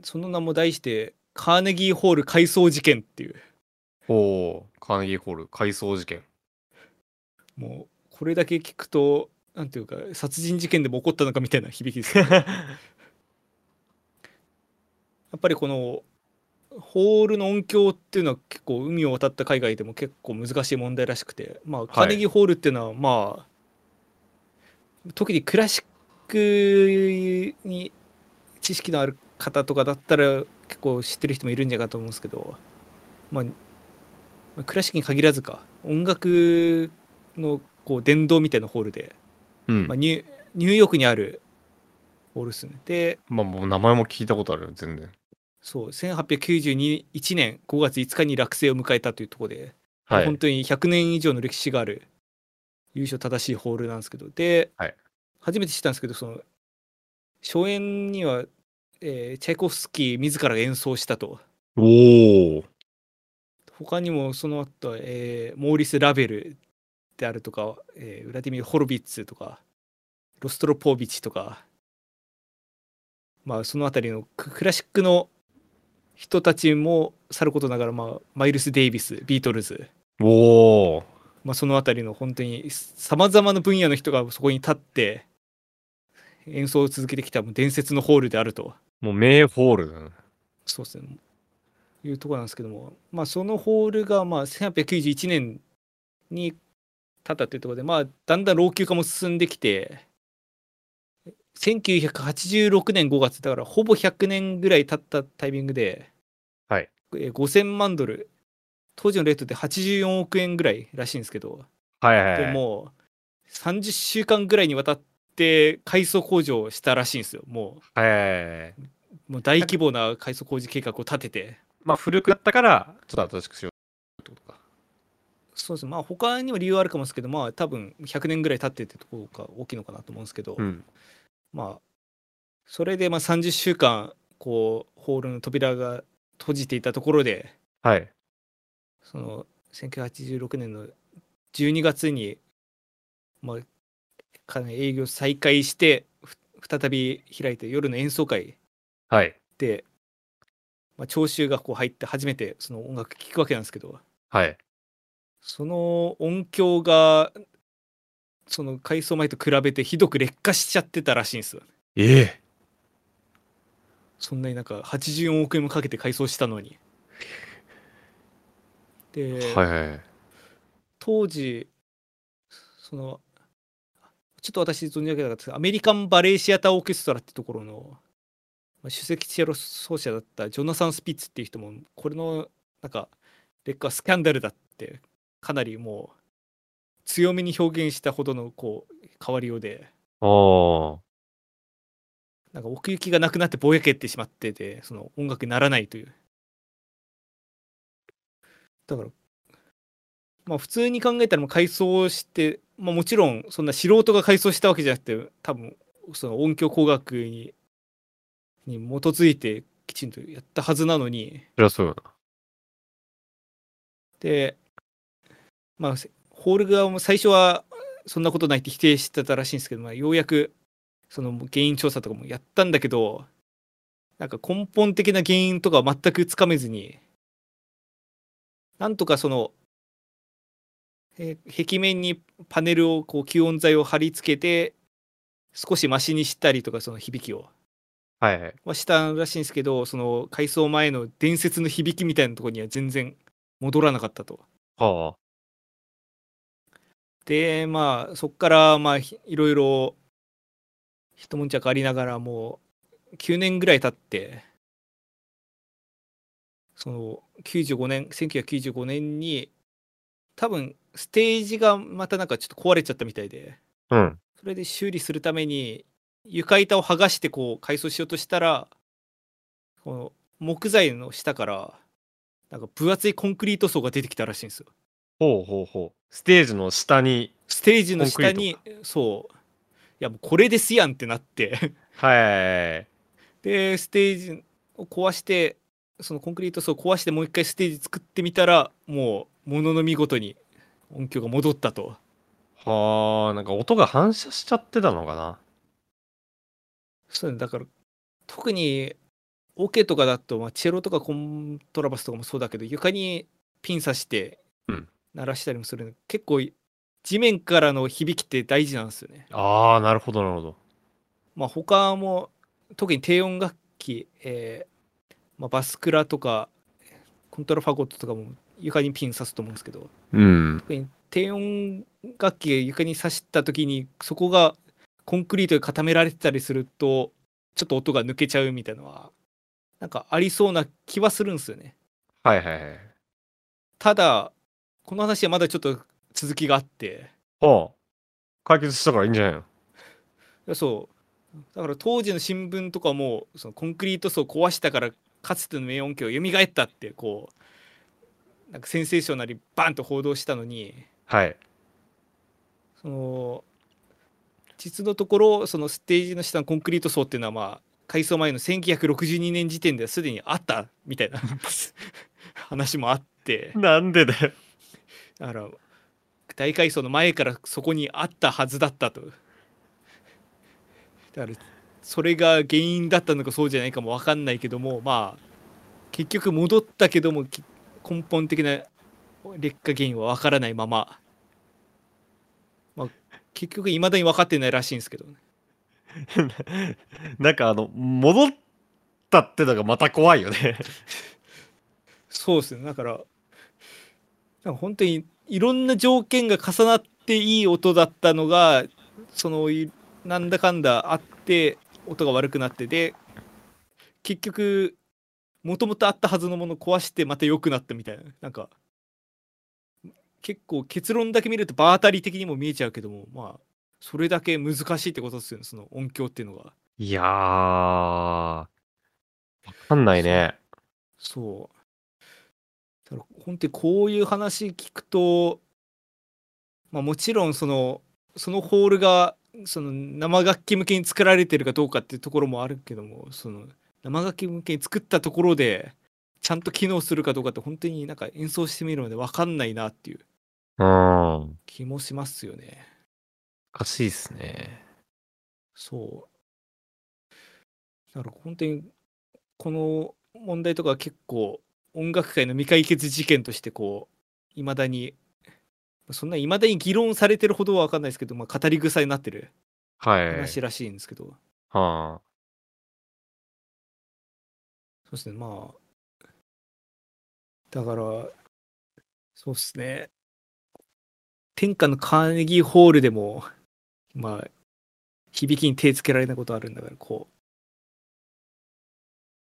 その名も題してカーネギーホール改装事件っていうほう。カーネギーホール改装事件。もうこれだけ聞くとなんていうか殺人事件でも起こったのかみたいな響きですよね やっぱりこのホールの音響っていうのは結構海を渡った海外でも結構難しい問題らしくてまあカーネギーホールっていうのはまあ、特にクラシックに知識のある方とかだったら結構知ってる人もいるんじゃないかと思うんですけどまあクラシックに限らずか音楽のこう殿堂みたいなホールで、うんまあ、。ニュニューヨークにあるホールですねでまあもう名前も聞いたことある全然。そう1891年5月5日に落成を迎えたというところで、はい本。当に100年以上の歴史がある優勝正しいホールなんですけどで、はい初めて知ったんですけどその初演には、えーチャイコフスキー自らが演奏したとおお。他にもその後、えーモーリス・ラベルであるとか、えーウラディミル・ホロビッツとかロストロポービチとかまあそのあたりのククラシックの人たちもさることながら、まあ、マイルス・デイビスビートルズ、おお。まあ、そのあたりの本当にさまざまな分野の人がそこに立って演奏を続けてきたもう伝説のホールであると。もう名ホールだね。そうですね。いうところなんですけども、まあ、そのホールがまあ1891年に建ったというところで、まあ、だんだん老朽化も進んできて1986年5月だからほぼ100年ぐらい経ったタイミングで、はい、えー5000万ドル。当時のレートで84億円ぐらいらしいんですけど、はいはいはい。でもう30週間ぐらいにわたって改装工事をしたらしいんですよもはいはいはいはい。うもう大規模な改装工事計画を立ててまあ古くなったから、ちょっと新しくしようってことか。そうですねまあ他にも理由はあるかもですけどまあ多分100年ぐらい経ってってところが大きいのかなと思うんですけど、うん。まあそれでまあ30週間こうホールの扉が閉じていたところではい。その1986年の12月にまあ営業再開してふ再び開いて夜の演奏会はい。で、まあ、聴衆がこう入って初めてその音楽聴くわけなんですけどはい。その音響がその改装前と比べてひどく劣化しちゃってたらしいんですよええそんなになんか84億円もかけて改装したのにで、はいはいはい。当時そのちょっと私存じ上げなかったですアメリカン・バレエシアターオーケストラってところのまあ首席チェロ奏者だったジョナサン・スピッツっていう人もこれのなんか劣化はスキャンダルだってかなりもう強めに表現したほどのこう変わりようでおー。なんか奥行きがなくなってぼやけてしまっててその音楽にならないというだからまあ普通に考えたらもう改装して、まあ、もちろんそんな素人が改装したわけじゃなくて多分その音響工学にに基づいてきちんとやったはずなのにそりゃそうよな。でまあせホール側も最初はそんなことないって否定してたらしいんですけど、まあ、ようやくその原因調査とかもやったんだけどなんか根本的な原因とかは全くつかめずになんとかそのえー壁面にパネルをこう吸音材を貼り付けて少しマシにしたりとかその響きを。はいはしたらしいんですけどその改装前の伝説の響きみたいなところには全然戻らなかったと。はでまあそこからまあひいろいろ一悶着ありながらもう9年ぐらい経ってその95年1995年に多分ステージがまたなんかちょっと壊れちゃったみたいであ。うん。それで修理するために床板を剥がしてこう改装しようとしたらこの木材の下からなんか分厚いコンクリート層が出てきたらしいんですよ。ほうほうほう。ステージの下に。ステージの下にそういやもうこれですやんってなってはい。でステージを壊してそのコンクリート層を壊してもう一回ステージ作ってみたらもうものの見事に音響が戻ったとはあ、なんか音が反射しちゃってたのかな？そうねだから特にオケとかだと、まあ、チェロとかコントラバスとかもそうだけど床にピン刺してうん鳴らしたりもするので、結構地面からの響きって大事なんですよね。ああ、なるほどなるほど。まあ他も特に低音楽器、えーまあ、バスクラとかコントラファゴットとかも床にピン刺すと思うんですけどうん。特に低音楽器が床に刺した時にそこがコンクリートで固められてたりするとちょっと音が抜けちゃうみたいなのはなんかありそうな気はするんですよね。はいはいはい。ただこの話はまだちょっと続きがあってはあ。解決したからいいんじゃないの？いやそうだから当時の新聞とかもそのコンクリート層を壊したからかつての名音響蘇ったってこうなんかセンセーショナルにバンと報道したのにはい。その実のところそのステージの下のコンクリート層っていうのはまあ改装前の1962年時点ではすでにあったみたいな 話もあってなんでだよ。だから大改装の前からそこにあったはずだったとだからそれが原因だったのかそうじゃないかも分かんないけどもまあ結局戻ったけどもき根本的な劣化原因は分からないまま、まあ、結局いまだに分かってないらしいんですけどね。なんかあの、戻ったってのがまた怖いよね。そうですね。だからなんか本当にいろんな条件が重なっていい音だったのがそのいなんだかんだあって音が悪くなってで結局もともとあったはずのもの壊してまた良くなったみたいな。なんか結構結論だけ見ると場当たり的にも見えちゃうけどもまあそれだけ難しいってことですよねその音響っていうのが。いやー、わかんないね。そう。だから本当にこういう話聞くとまあもちろんそのそのホールがその生楽器向けに作られてるかどうかっていうところもあるけどもその生楽器向けに作ったところでちゃんと機能するかどうかって本当になんか演奏してみるまで分かんないなっていううん。気もしますよね。おかしいっすね。そう。だから本当にこの問題とかは結構音楽界の未解決事件としてこういまだにそんないまだに議論されてるほどは分かんないですけど、まあ、語り草になってるはい。話らしいんですけど、はそうですねまあ。だからそうですね。天下のカーネギーホールでもまあ響きに手つけられないことあるんだからこう。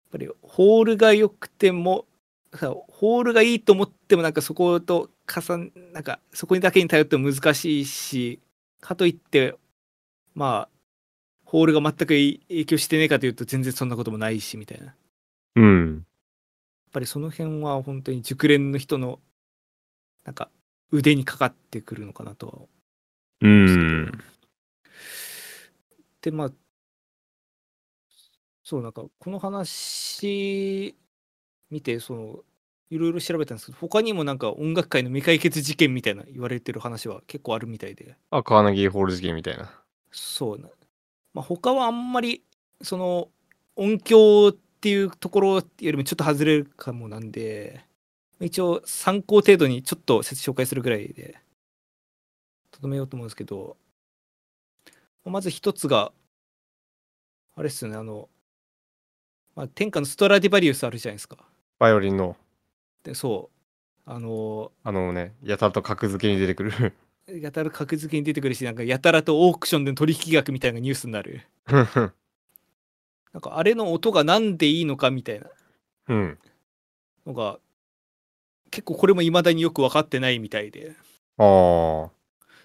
やっぱりホールが良くてもさホールがいいと思ってもなんかそこと重ねなんかそこにだけに頼っても難しいしかといってまあホールが全く影響してねえかというと全然そんなこともないしみたいなやっうん。ぱりその辺は本当に熟練の人のなんか腕にかかってくるのかなとはうん。でまあそうなんかこの話見てそのいろいろ調べたんですけど他にもなんか音楽界の未解決事件みたいな言われてる話は結構あるみたいで。あ、カーネギーホール事件みたいな。そうな、まあ、他はあんまりその音響っていうところよりもちょっと外れるかもなんで一応参考程度にちょっと説紹介するぐらいでとどめようと思うんですけどまず一つがあれっすよねあの、まあ、天下のストラディバリウスあるじゃないですか。バイオリンの、でそうあのあのね、やたらと格付けに出てくる。やたら格付けに出てくるしなんかやたらとオークションでの取引額みたいなニュースになる なんかあれの音がなんでいいのかみたいなうん。のが結構これも未だによく分かってないみたいでああ。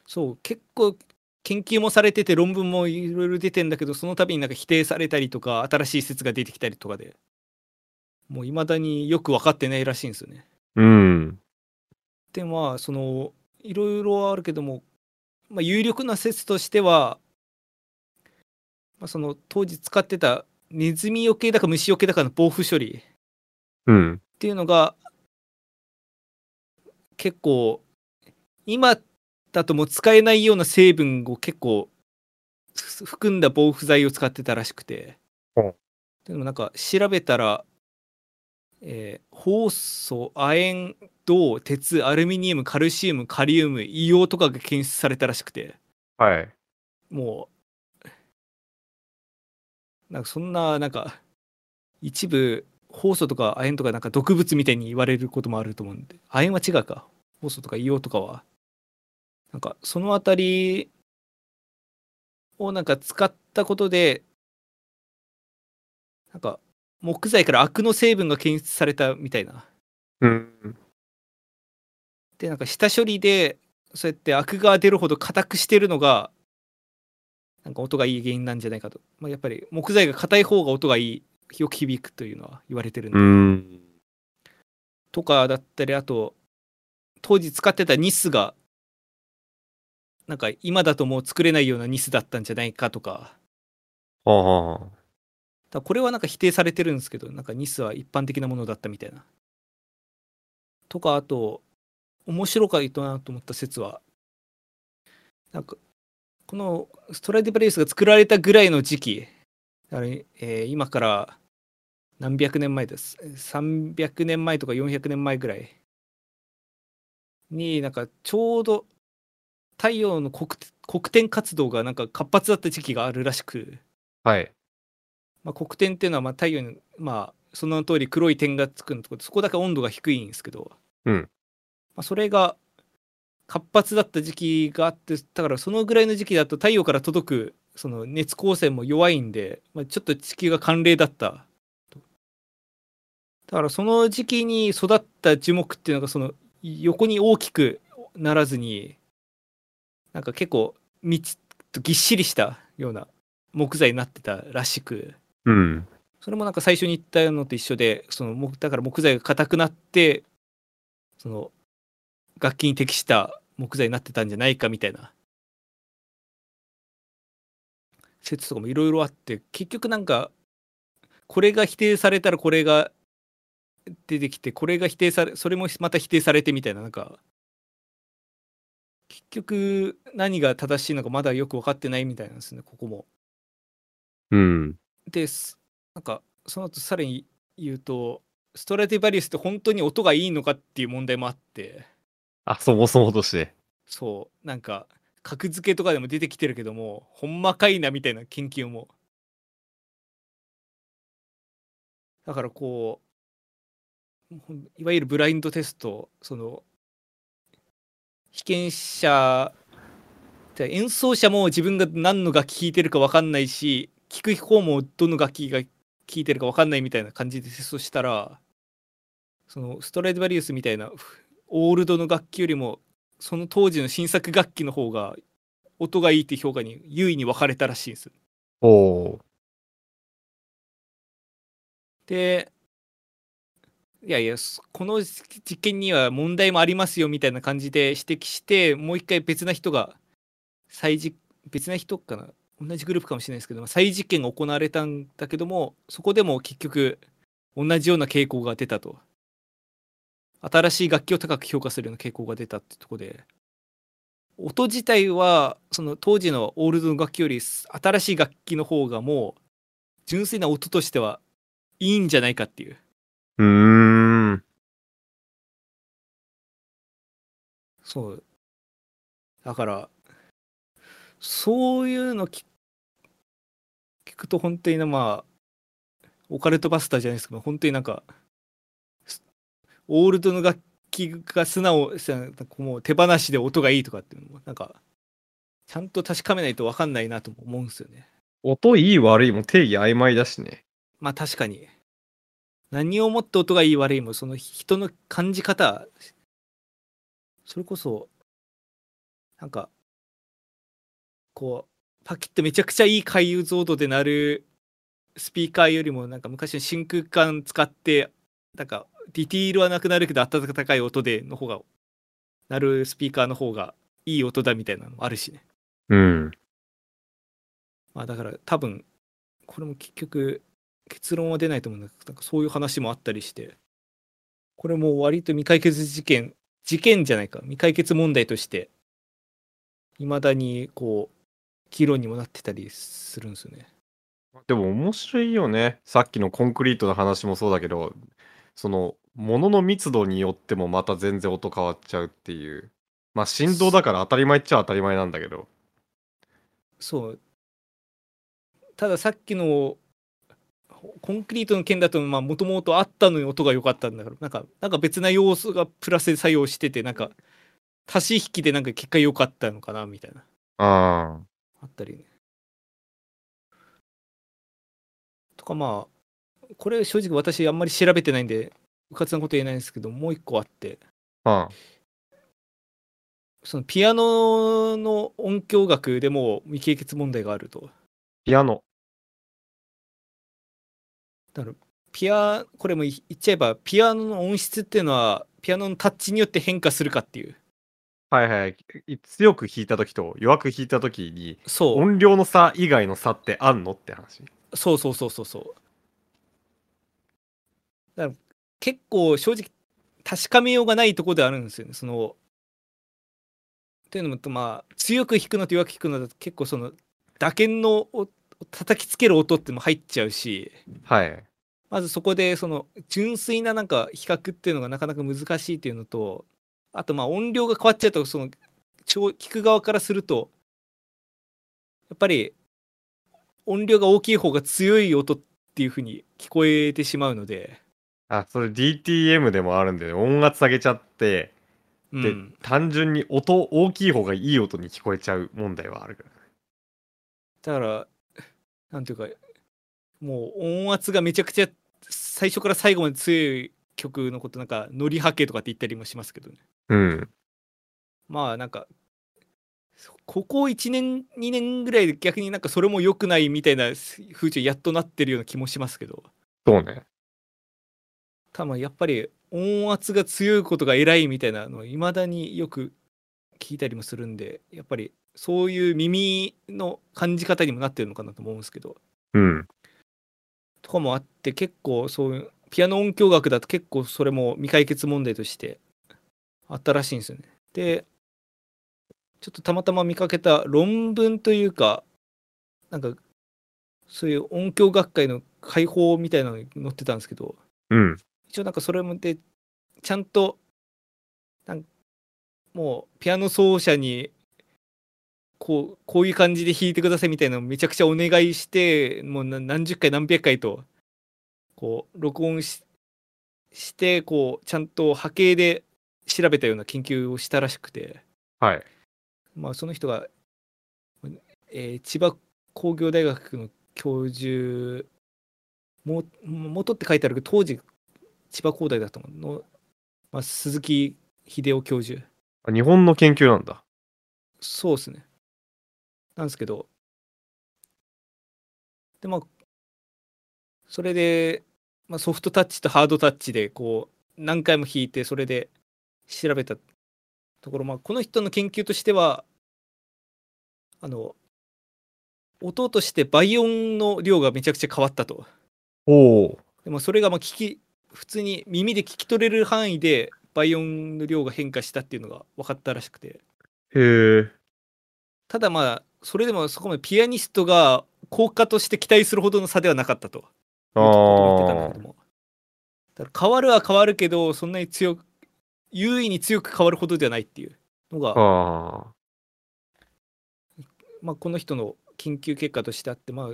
そう結構研究もされてて論文もいろいろ出てんだけどその度になんか否定されたりとか新しい説が出てきたりとかでもう未だによく分かってないらしいんですよね。うん。でまあそのいろいろあるけども、まあ、有力な説としては、まあ、その当時使ってたネズミよけだか虫よけだかの防腐処理うん。っていうのが結構今だともう使えないような成分を結構ふ含んだ防腐剤を使ってたらしくてでもなんか調べたら、えー酵素亜鉛銅鉄アルミニウムカルシウムカリウム硫黄とかが検出されたらしくて。はい。もうなんかそんななんか一部酵素とか亜鉛とかなんか毒物みたいに言われることもあると思うんで。亜鉛は違うか。酵素とか硫黄とかは。なんかそのあたりをなんか使ったことでなんか木材からアクの成分が検出されたみたいなうん。でなんか下処理でそうやってアクが出るほど硬くしてるのがなんか音がいい原因なんじゃないかと、まあ、やっぱり木材が硬い方が音がいいよく響くというのは言われてるんで、うん。とかだったりあと当時使ってたニスがなんか今だともう作れないようなニスだったんじゃないかとかはあはあ。だこれはなんか否定されてるんですけどなんかニスは一般的なものだったみたいな。とかあと面白かったなと思った説はなんかこのストライディバリウスが作られたぐらいの時期あれ、えー今から何百年前です。300年前とか400年前ぐらいになんかちょうど太陽の黒黒点活動がなんか活発だった時期があるらしく。はい。まあ、黒点っていうのはまあ太陽に、まあ、その通り黒い点がつくのとこそこだけ温度が低いんですけど、うん。まあ、それが活発だった時期があってだからそのぐらいの時期だと太陽から届くその熱光線も弱いんで、まあ、ちょっと地球が寒冷だった。とだからその時期に育った樹木っていうのがその横に大きくならずになんか結構みちとぎっしりしたような木材になってたらしくうん。それもなんか最初に言ったのと一緒でその木だから木材が硬くなってその楽器に適した木材になってたんじゃないかみたいな説とかもいろいろあって結局なんかこれが否定されたらこれが出てきてこれが否定されそれもまた否定されてみたいななんか結局何が正しいのかまだよく分かってないみたいなんですねここも。うん。です。なんかその後さらに言うとストラディバリウスって本当に音がいいのかっていう問題もあって。あ、そもそもとして。そう。なんか格付けとかでも出てきてるけどもほんまかいなみたいな研究も。だからこういわゆるブラインドテストその被験者演奏者も自分が何の楽器弾いてるか分かんないし聴く方もどの楽器が聴いてるか分かんないみたいな感じでテストしたらそのストラディバリウスみたいなふオールドの楽器よりもその当時の新作楽器の方が音がいいって評価に優位に分かれたらしいんです。でいやいやそこの実験には問題もありますよみたいな感じで指摘してもう一回別な人が再実別な人かな？同じグループかもしれないですけどまあ再実験が行われたんだけどもそこでも結局同じような傾向が出たと。新しい楽器を高く評価するような傾向が出たってとこで。音自体はその当時のオールドの楽器より新しい楽器の方がもう純粋な音としてはいいんじゃないかっていう。うーん。そう。だからそういうの聞聞くと本当になまあオカルトバスターじゃないですけど本当になんかすオールドの楽器が素直もう手放しで音がいいとかっていうのもなんかちゃんと確かめないと分かんないなとも思うんですよね音いい悪いも定義曖昧だしね。まあ確かに何をもって音がいい悪いもその人の感じ方それこそなんかこうパキッとめちゃくちゃいい回遊像度で鳴るスピーカーよりもなんか昔の真空管使ってなんかディティールはなくなるけど温かい音での方が鳴るスピーカーの方がいい音だみたいなのもあるしね。うん。まあだから多分これも結局結論は出ないと思うんだけどなんかそういう話もあったりして。これも割と未解決事件事件じゃないか。未解決問題としていまだにこう議論にもなってたりするんですよね。でも面白いよね。さっきのコンクリートの話もそうだけど、その、物の密度によってもまた全然音変わっちゃうっていう。まあ振動だから当たり前っちゃ当たり前なんだけど。そうたださっきのコンクリートの件だともともとあったのに音が良かったんだからなんかなんか別な要素がプラスで作用しててなんか足し引きでなんか結果良かったのかなみたいなああったりね。とかまあこれ正直私あんまり調べてないんでうかつなこと言えないんですけどもう一個あってあ。あそのピアノの音響学でも未解決問題があると。ピアノ。だからピアこれも言っちゃえばピアノの音質っていうのはピアノのタッチによって変化するかっていうはいはい。い強く弾いた時と弱く弾いた時にそう音量の差以外の差ってあんのって話？そうそうそうそうそうだから結構正直確かめようがないところであるんですよねそのっていうのもとまあ強く弾くのと弱く弾くのだと結構その打鍵のお叩きつける音ってのも入っちゃうしはい。まずそこでその純粋ななんか比較っていうのがなかなか難しいっていうのとあとまあ音量が変わっちゃうとその聴聞く側からするとやっぱり音量が大きい方が強い音っていう風に聞こえてしまうので、あ、それ DTM でもあるんで、音圧下げちゃって、で、うん、単純に音、大きい方がいい音に聞こえちゃう問題はある。から。だからなんていうかもう音圧がめちゃくちゃ最初から最後まで強い曲のことなんかノリ波形とかって言ったりもしますけどねうん。まあなんかここ1年2年ぐらいで逆になんかそれも良くないみたいな風潮やっとなってるような気もしますけどそうね。多分やっぱり音圧が強いことが偉いみたいなのいまだによく聞いたりもするんでやっぱりそういう耳の感じ方にもなってるのかなと思うんですけどうん。とかもあって結構そういうピアノ音響学だと結構それも未解決問題としてあったらしいんですよね。でちょっとたまたま見かけた論文というかなんかそういう音響学会の解放みたいなのに載ってたんですけどうん。一応なんかそれもでちゃんとなんもうピアノ奏者にこうこういう感じで弾いてくださいみたいなのをめちゃくちゃお願いしてもうな何十回何百回とこう録音ししてこうちゃんと波形で調べたような研究をしたらしくて、はい。まあ、その人が、えー千葉工業大学の教授も元って書いてあるけど当時千葉工大だったのの、まあ、鈴木秀夫教授あ日本の研究なんだ。そうですねなんですけどでまあそれで、まあ、ソフトタッチとハードタッチでこう何回も弾いてそれで調べたところ、まあ、この人の研究としてはあの音として倍音の量がめちゃくちゃ変わったと。おお。でもそれがまあ聞き普通に耳で聞き取れる範囲で倍音の量が変化したっていうのが分かったらしくて。へえ。ただまあそれでもそこまでピアニストが効果として期待するほどの差ではなかったと。ああだから変わるは変わるけどそんなに強く優位に強く変わるほどではないっていうのが。まあ、この人の研究結果としてあってまあ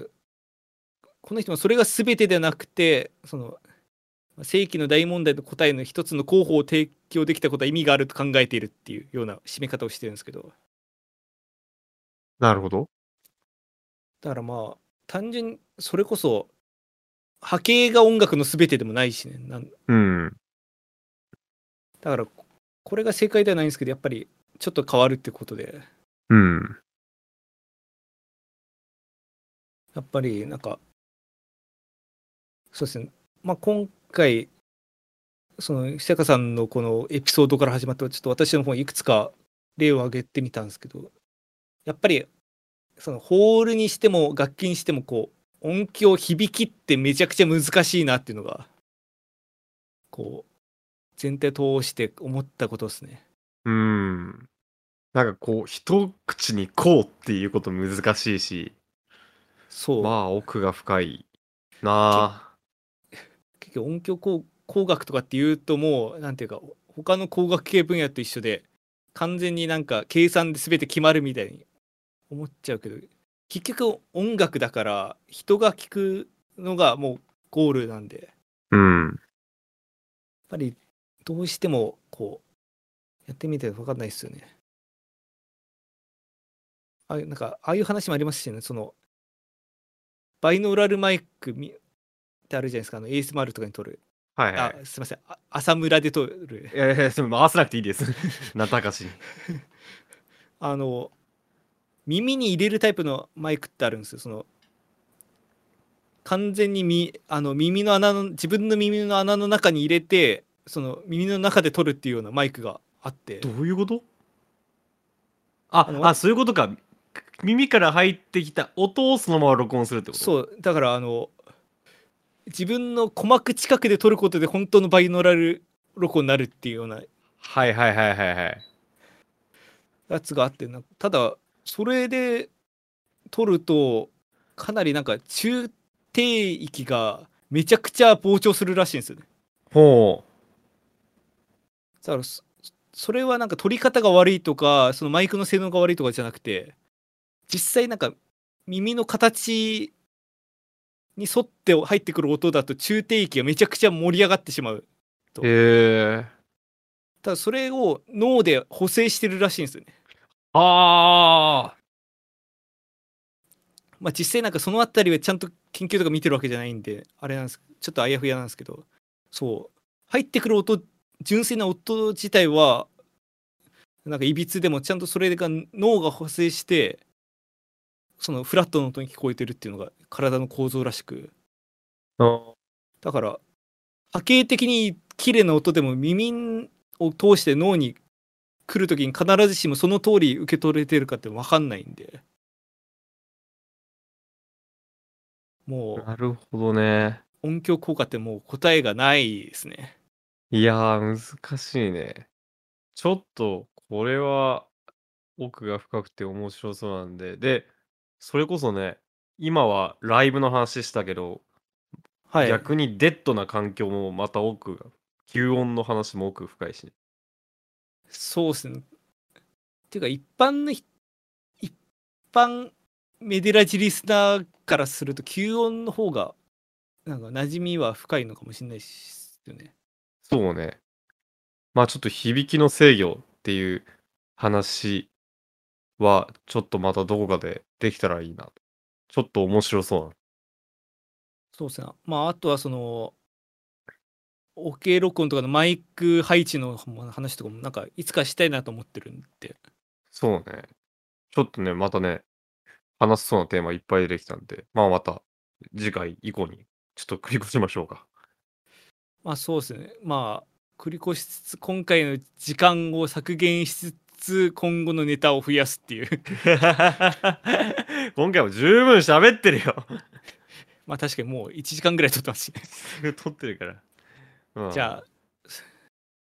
この人もそれが全てではなくてその世紀の大問題の答えの一つの候補を提供できたことは意味があると考えているっていうような締め方をしてるんですけどなるほど。だからまあ単純にそれこそ波形が音楽の全てでもないしねなんうん。だからここれが正解ではないんですけどやっぱりちょっと変わるってことでうん。やっぱりなんかそうですねまあ今回その久坂さんのこのエピソードから始まってちょっと私の方にいくつか例を挙げてみたんですけどやっぱりそのホールにしても楽器にしてもこう音響響きってめちゃくちゃ難しいなっていうのがこう全体通して思ったことですね。うん。なんかこう、一口にこうっていうこと難しいし、そう、まあ奥が深いなあ。結局音響工工学とかっていうともうなんていうか他の工学系分野と一緒で完全になんか計算で全て決まるみたいに思っちゃうけど結局音楽だから人が聞くのがもうゴールなんでやっうん。ぱりどうしてもこうやってみて分かんないですよね。ああいうなんかああいう話もありますしねそのバイノーラルマイクみってあるじゃないですかあのエースマルとかに撮るはいはい。あすいませんあ浅村で撮るいやいや、それ回さなくていいです。なたかしに。あの耳に入れるタイプのマイクってあるんですよその完全にみあの耳の穴の自分の耳の穴の中に入れてその耳の中で撮るっていうようなマイクがあって。どういうこと？ああそういうことか。耳から入ってきた音をそのまま録音するってこと？そう。だからあの自分の鼓膜近くで撮ることで本当のバイノーラル録音になるっていうような。はいはいはいはいはい。やつがあってなただそれで撮るとかなりなんか中低域がめちゃくちゃ膨張するらしいんですよね。ほだからそそれはなんか撮り方が悪いとかそのマイクの性能が悪いとかじゃなくて実際なんか耳の形に沿って入ってくる音だと中低域がめちゃくちゃ盛り上がってしまうと。へえただそれを脳で補正してるらしいんですよね。あまあ実際なんかそのあたりはちゃんと研究とか見てるわけじゃないんであれなんですちょっとあやふやなんですけど。そう。入ってくる音純粋な音自体はなんかいびつでもちゃんとそれが脳が補正してそのフラットの音に聞こえてるっていうのが体の構造らしく。あだから波形的に綺麗な音でも耳を通して脳に来る時に必ずしもその通り受け取れてるかって分かんないんで。もなるほどね。う音響効果ってもう答えがないですねいやー難しいね。ちょっとこれは奥が深くて面白そうなんで。でそれこそね今はライブの話したけど、はい。逆にデッドな環境もまた奥が吸音の話も奥深いし、そうですね。っていうか一般のひ一般メデラジリスナーからすると吸音の方がなんか馴染みは深いのかもしれないですよねそうね。まあちょっと響きの制御っていう話はちょっとまたどこかでできたらいいな。ちょっと面白そうな。そうですね。まあ、あとはその、OK 録音とかのマイク配置の話とかも、なんか、いつかしたいなと思ってるんで。そうね。ちょっとねまたね話せそうなテーマいっぱい出てきたんで。まあまた次回以降にちょっと繰り越しましょうかまあ、そうですね。まあ、繰り越しつつ、今回の時間を削減しつつ、今後のネタを増やすっていう。今回も十分喋ってるよ まあ、確かにもう1時間ぐらい撮ってますし、ね。すぐ撮ってるから、うんじゃあ、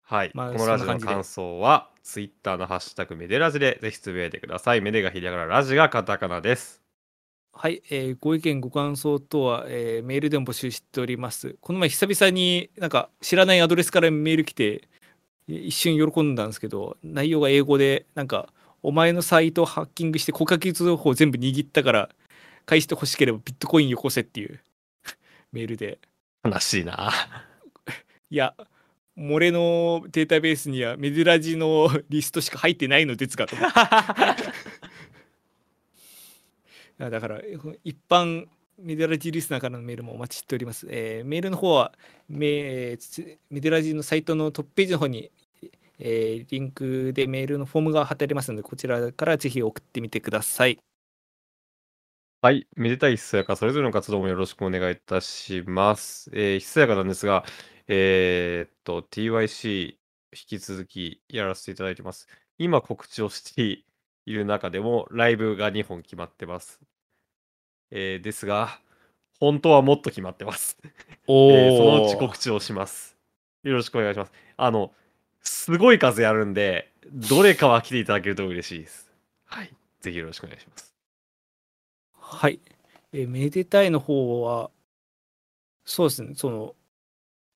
はい、まあこのラジオの感想は、ツイッターのハッシュタグメデラジでぜひつぶやいてください。メデがひらがな、ラジがカタカナです。はい、えーご意見ご感想等は、えーメールでも募集しております。この前久々になんか知らないアドレスからメール来てい一瞬喜んだんですけど内容が英語でなんかお前のサイトをハッキングして顧客情報全部握ったから返してほしければビットコインよこせっていう メールで。悲しいな。いや漏れのデータベースにはメデラジのリストしか入ってないのですがと。思っていやだから一般メデラジリスナーからのメールもお待ちしております。えーメールの方はメメデラジのサイトのトップページの方に、えーリンクでメールのフォームが貼ってありますのでこちらからぜひ送ってみてください。はい、めでたいひそやか、それぞれの活動もよろしくお願いいたします。えー、ひそやかなんですが、えーっと、TYC 引き続きやらせていただいてます。今告知をしている中でも、ライブが2本決まってます。えーですが、本当はもっと決まってます。お えーそのうち告知をします。よろしくお願いします。あの、すごい数やるんで、どれかは来ていただけると嬉しいです。はい。ぜひよろしくお願いします。はい。えーめでたいの方は、そうですね、その、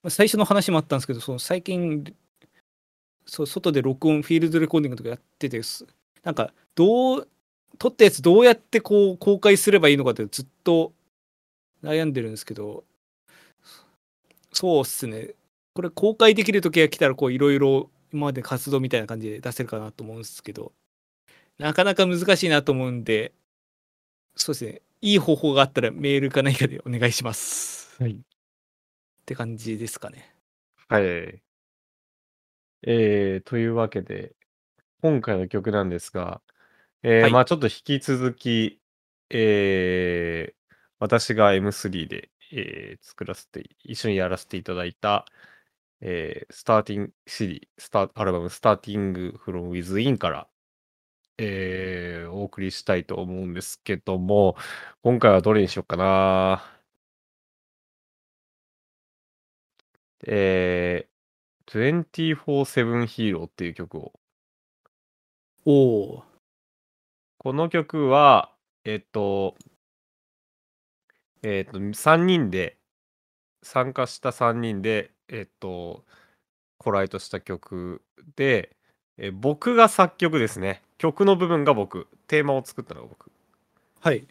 まあ最初の話もあったんですけど、その最近、そう外で録音、フィールドレコーディングとかやってて、すなんか、どう、撮ったやつどうやってこう公開すればいいのかってずっと悩んでるんですけど、そうっすね、これ公開できる時が来たら、こういろいろ今まで活動みたいな感じで出せるかなと思うんですけど、なかなか難しいなと思うんで、そうですね。いい方法があったらメールか何かでお願いします。はい。って感じですかね。はい。えー、というわけで、今回の曲なんですが、えーはいまあちょっと引き続き、えー私が M3 で、えー作らせて、一緒にやらせていただいた、えー、スターティング CD、スタアルバム、スターティングフロムウィズインから、えーお送りしたいと思うんですけども、今回はどれにしようかな。えー、24-7ヒーローっていう曲を。おおこの曲は、えっと、えっと、3人で、参加した3人で、えっと、コライトした曲で、え僕が作曲ですね。曲の部分が僕、テーマを作ったのが僕。はい。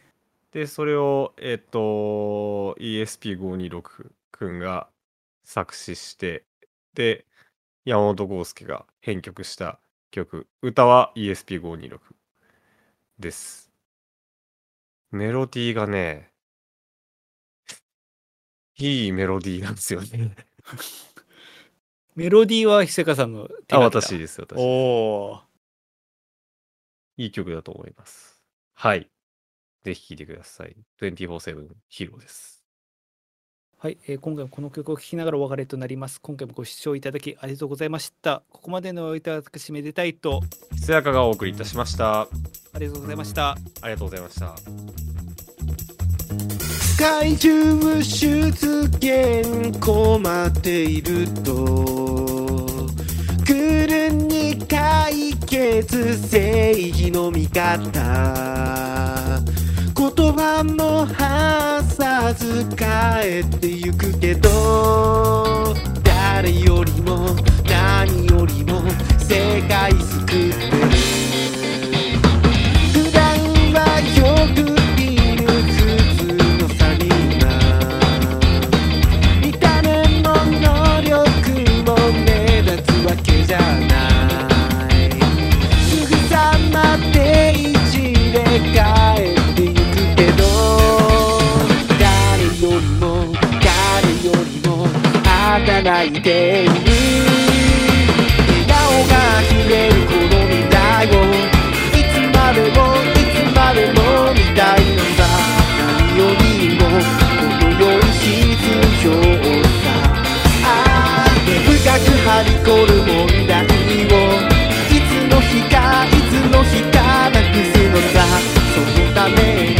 でそれをえっ、と ESP526 くんが作詞してで山本剛介が編曲した曲。歌は ESP526 です。メロディーがねいいメロディーなんですよね。メロディーは久香さんの手あ私です私おおいい曲だと思います。はい。ぜひ聴いてください。24-7ヒーローですはい、えー今回もこの曲を聴きながらお別れとなります。今回もご視聴いただきありがとうございました。ここまでのおいた私めでたいと。ひそやかがお送りいたしました。ありがとうございました。ありがとうございました。怪獣出現困っていると。来るに解決正義の味方言葉もはさず帰ってゆくけど誰よりも何よりも世界救ってる。普段はよく働いている笑顔があふれるこの未来をいつまでもいつまでも見たいのさ。何よりもこの世に必要さあ根深くはびこる問題をいつの日かいつの日かなくすのさ。そのため